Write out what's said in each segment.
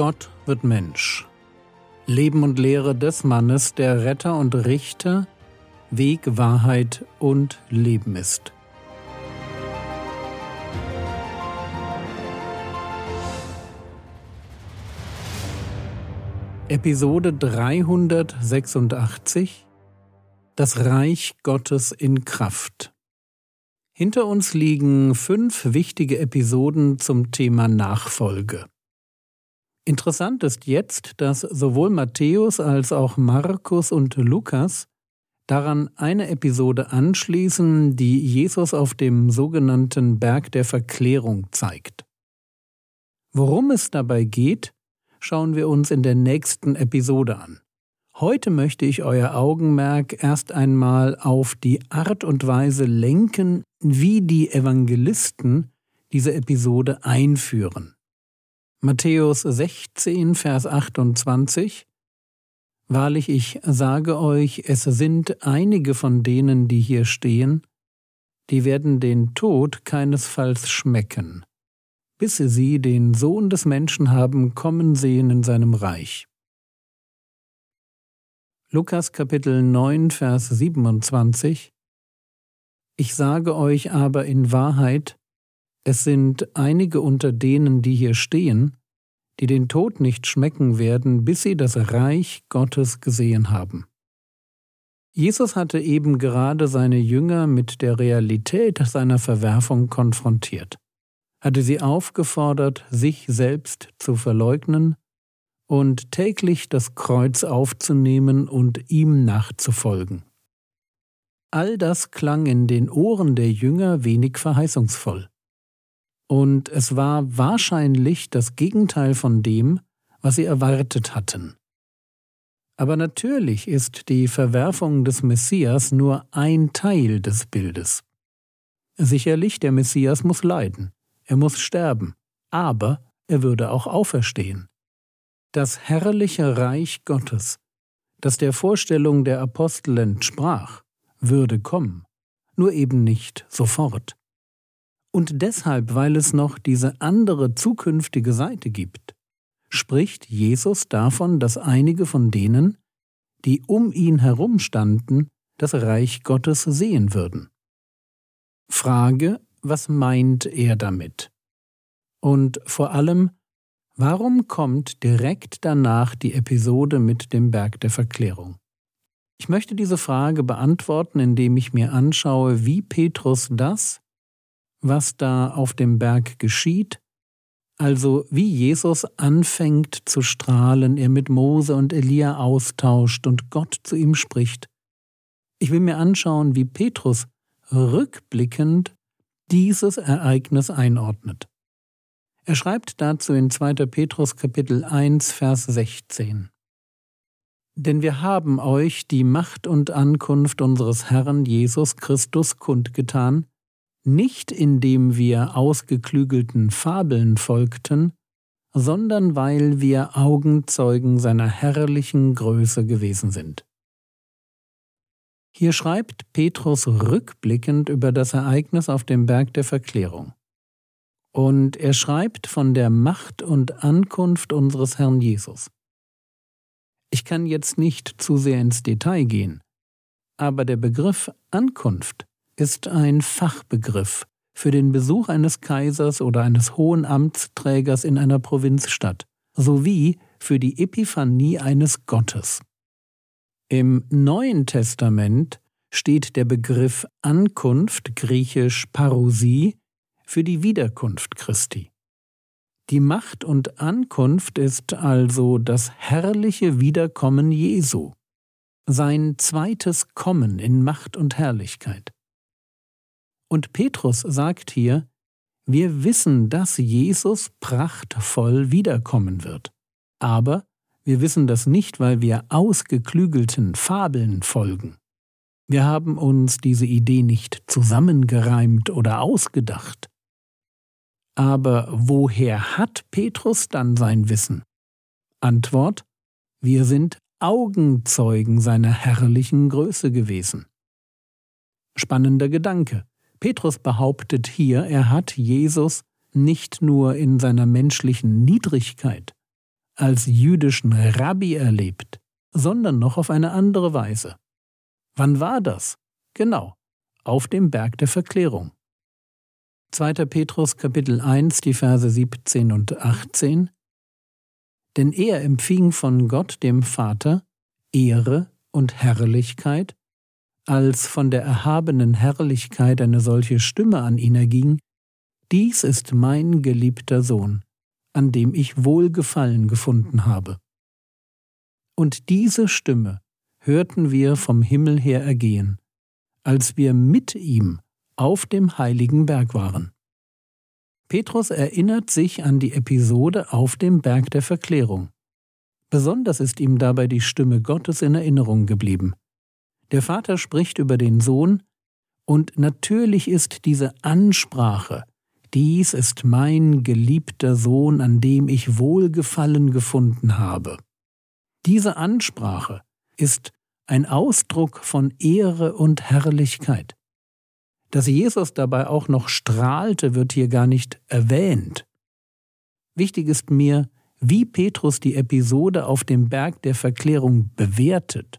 Gott wird Mensch. Leben und Lehre des Mannes, der Retter und Richter, Weg, Wahrheit und Leben ist. Episode 386 Das Reich Gottes in Kraft. Hinter uns liegen fünf wichtige Episoden zum Thema Nachfolge. Interessant ist jetzt, dass sowohl Matthäus als auch Markus und Lukas daran eine Episode anschließen, die Jesus auf dem sogenannten Berg der Verklärung zeigt. Worum es dabei geht, schauen wir uns in der nächsten Episode an. Heute möchte ich euer Augenmerk erst einmal auf die Art und Weise lenken, wie die Evangelisten diese Episode einführen. Matthäus 16, Vers 28 Wahrlich, ich sage euch, es sind einige von denen, die hier stehen, die werden den Tod keinesfalls schmecken, bis sie den Sohn des Menschen haben kommen sehen in seinem Reich. Lukas Kapitel 9, Vers 27 Ich sage euch aber in Wahrheit, es sind einige unter denen, die hier stehen, die den Tod nicht schmecken werden, bis sie das Reich Gottes gesehen haben. Jesus hatte eben gerade seine Jünger mit der Realität seiner Verwerfung konfrontiert, hatte sie aufgefordert, sich selbst zu verleugnen und täglich das Kreuz aufzunehmen und ihm nachzufolgen. All das klang in den Ohren der Jünger wenig verheißungsvoll. Und es war wahrscheinlich das Gegenteil von dem, was sie erwartet hatten. Aber natürlich ist die Verwerfung des Messias nur ein Teil des Bildes. Sicherlich, der Messias muss leiden, er muss sterben, aber er würde auch auferstehen. Das herrliche Reich Gottes, das der Vorstellung der Apostel entsprach, würde kommen, nur eben nicht sofort. Und deshalb, weil es noch diese andere zukünftige Seite gibt, spricht Jesus davon, dass einige von denen, die um ihn herum standen, das Reich Gottes sehen würden. Frage, was meint er damit? Und vor allem, warum kommt direkt danach die Episode mit dem Berg der Verklärung? Ich möchte diese Frage beantworten, indem ich mir anschaue, wie Petrus das, was da auf dem Berg geschieht, also wie Jesus anfängt zu strahlen, er mit Mose und Elia austauscht und Gott zu ihm spricht. Ich will mir anschauen, wie Petrus rückblickend dieses Ereignis einordnet. Er schreibt dazu in 2. Petrus Kapitel 1 Vers 16. Denn wir haben euch die Macht und Ankunft unseres Herrn Jesus Christus kundgetan, nicht indem wir ausgeklügelten Fabeln folgten, sondern weil wir Augenzeugen seiner herrlichen Größe gewesen sind. Hier schreibt Petrus rückblickend über das Ereignis auf dem Berg der Verklärung. Und er schreibt von der Macht und Ankunft unseres Herrn Jesus. Ich kann jetzt nicht zu sehr ins Detail gehen, aber der Begriff Ankunft ist ein Fachbegriff für den Besuch eines Kaisers oder eines hohen Amtsträgers in einer Provinzstadt sowie für die Epiphanie eines Gottes. Im Neuen Testament steht der Begriff Ankunft, griechisch Parousie, für die Wiederkunft Christi. Die Macht und Ankunft ist also das herrliche Wiederkommen Jesu, sein zweites Kommen in Macht und Herrlichkeit. Und Petrus sagt hier, wir wissen, dass Jesus prachtvoll wiederkommen wird. Aber wir wissen das nicht, weil wir ausgeklügelten Fabeln folgen. Wir haben uns diese Idee nicht zusammengereimt oder ausgedacht. Aber woher hat Petrus dann sein Wissen? Antwort Wir sind Augenzeugen seiner herrlichen Größe gewesen. Spannender Gedanke. Petrus behauptet hier, er hat Jesus nicht nur in seiner menschlichen Niedrigkeit, als jüdischen Rabbi erlebt, sondern noch auf eine andere Weise. Wann war das? Genau, auf dem Berg der Verklärung. 2. Petrus Kapitel 1, die Verse 17 und 18 Denn er empfing von Gott dem Vater Ehre und Herrlichkeit, als von der erhabenen Herrlichkeit eine solche Stimme an ihn erging, Dies ist mein geliebter Sohn, an dem ich Wohlgefallen gefunden habe. Und diese Stimme hörten wir vom Himmel her ergehen, als wir mit ihm auf dem heiligen Berg waren. Petrus erinnert sich an die Episode auf dem Berg der Verklärung. Besonders ist ihm dabei die Stimme Gottes in Erinnerung geblieben. Der Vater spricht über den Sohn, und natürlich ist diese Ansprache, dies ist mein geliebter Sohn, an dem ich Wohlgefallen gefunden habe. Diese Ansprache ist ein Ausdruck von Ehre und Herrlichkeit. Dass Jesus dabei auch noch strahlte, wird hier gar nicht erwähnt. Wichtig ist mir, wie Petrus die Episode auf dem Berg der Verklärung bewertet.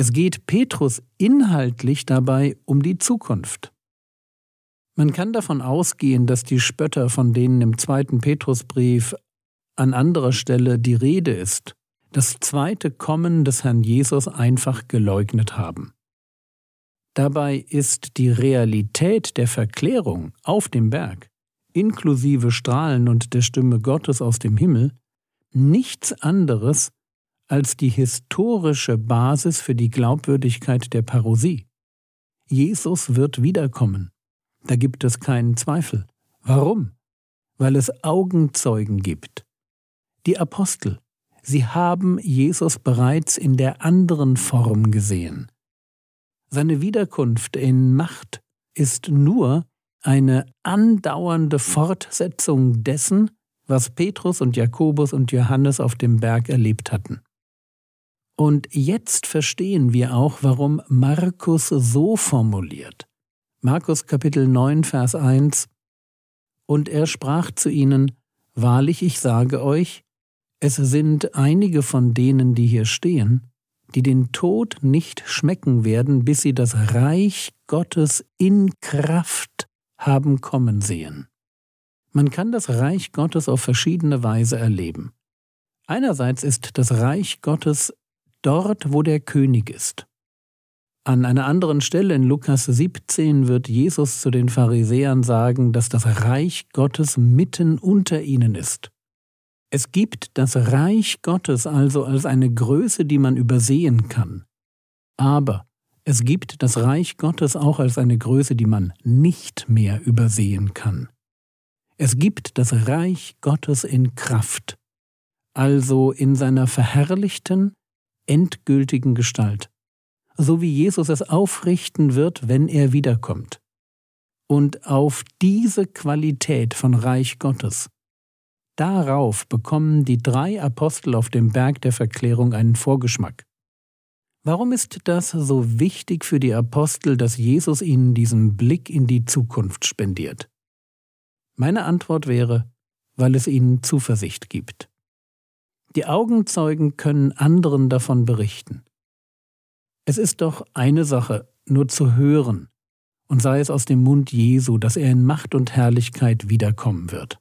Es geht Petrus inhaltlich dabei um die Zukunft. Man kann davon ausgehen, dass die Spötter, von denen im zweiten Petrusbrief an anderer Stelle die Rede ist, das zweite Kommen des Herrn Jesus einfach geleugnet haben. Dabei ist die Realität der Verklärung auf dem Berg, inklusive Strahlen und der Stimme Gottes aus dem Himmel, nichts anderes als die historische Basis für die Glaubwürdigkeit der Parosie. Jesus wird wiederkommen. Da gibt es keinen Zweifel. Warum? Weil es Augenzeugen gibt. Die Apostel, sie haben Jesus bereits in der anderen Form gesehen. Seine Wiederkunft in Macht ist nur eine andauernde Fortsetzung dessen, was Petrus und Jakobus und Johannes auf dem Berg erlebt hatten. Und jetzt verstehen wir auch, warum Markus so formuliert. Markus Kapitel 9, Vers 1 Und er sprach zu ihnen, Wahrlich, ich sage euch, es sind einige von denen, die hier stehen, die den Tod nicht schmecken werden, bis sie das Reich Gottes in Kraft haben kommen sehen. Man kann das Reich Gottes auf verschiedene Weise erleben. Einerseits ist das Reich Gottes dort, wo der König ist. An einer anderen Stelle in Lukas 17 wird Jesus zu den Pharisäern sagen, dass das Reich Gottes mitten unter ihnen ist. Es gibt das Reich Gottes also als eine Größe, die man übersehen kann. Aber es gibt das Reich Gottes auch als eine Größe, die man nicht mehr übersehen kann. Es gibt das Reich Gottes in Kraft, also in seiner verherrlichten, endgültigen Gestalt so wie Jesus es aufrichten wird, wenn er wiederkommt. Und auf diese Qualität von Reich Gottes, darauf bekommen die drei Apostel auf dem Berg der Verklärung einen Vorgeschmack. Warum ist das so wichtig für die Apostel, dass Jesus ihnen diesen Blick in die Zukunft spendiert? Meine Antwort wäre, weil es ihnen Zuversicht gibt. Die Augenzeugen können anderen davon berichten. Es ist doch eine Sache, nur zu hören, und sei es aus dem Mund Jesu, dass er in Macht und Herrlichkeit wiederkommen wird.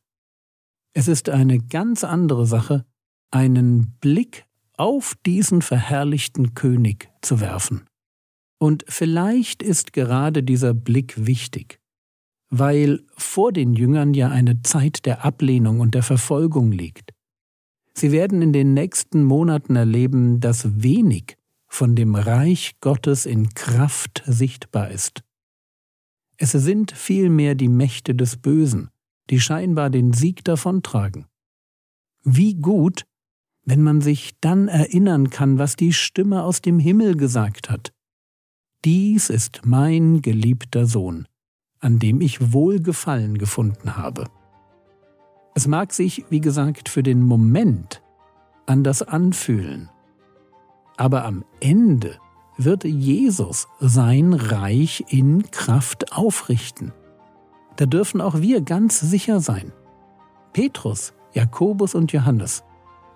Es ist eine ganz andere Sache, einen Blick auf diesen verherrlichten König zu werfen. Und vielleicht ist gerade dieser Blick wichtig, weil vor den Jüngern ja eine Zeit der Ablehnung und der Verfolgung liegt. Sie werden in den nächsten Monaten erleben, dass wenig von dem Reich Gottes in Kraft sichtbar ist. Es sind vielmehr die Mächte des Bösen, die scheinbar den Sieg davontragen. Wie gut, wenn man sich dann erinnern kann, was die Stimme aus dem Himmel gesagt hat. Dies ist mein geliebter Sohn, an dem ich Wohlgefallen gefunden habe. Es mag sich, wie gesagt, für den Moment anders anfühlen, aber am Ende wird Jesus sein Reich in Kraft aufrichten. Da dürfen auch wir ganz sicher sein. Petrus, Jakobus und Johannes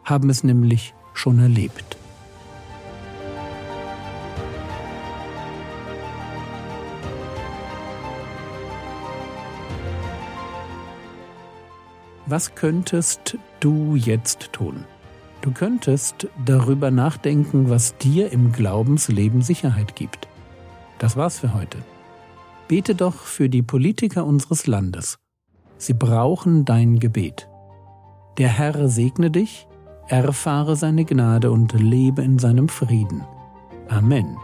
haben es nämlich schon erlebt. Was könntest du jetzt tun? Du könntest darüber nachdenken, was dir im Glaubensleben Sicherheit gibt. Das war's für heute. Bete doch für die Politiker unseres Landes. Sie brauchen dein Gebet. Der Herr segne dich, erfahre seine Gnade und lebe in seinem Frieden. Amen.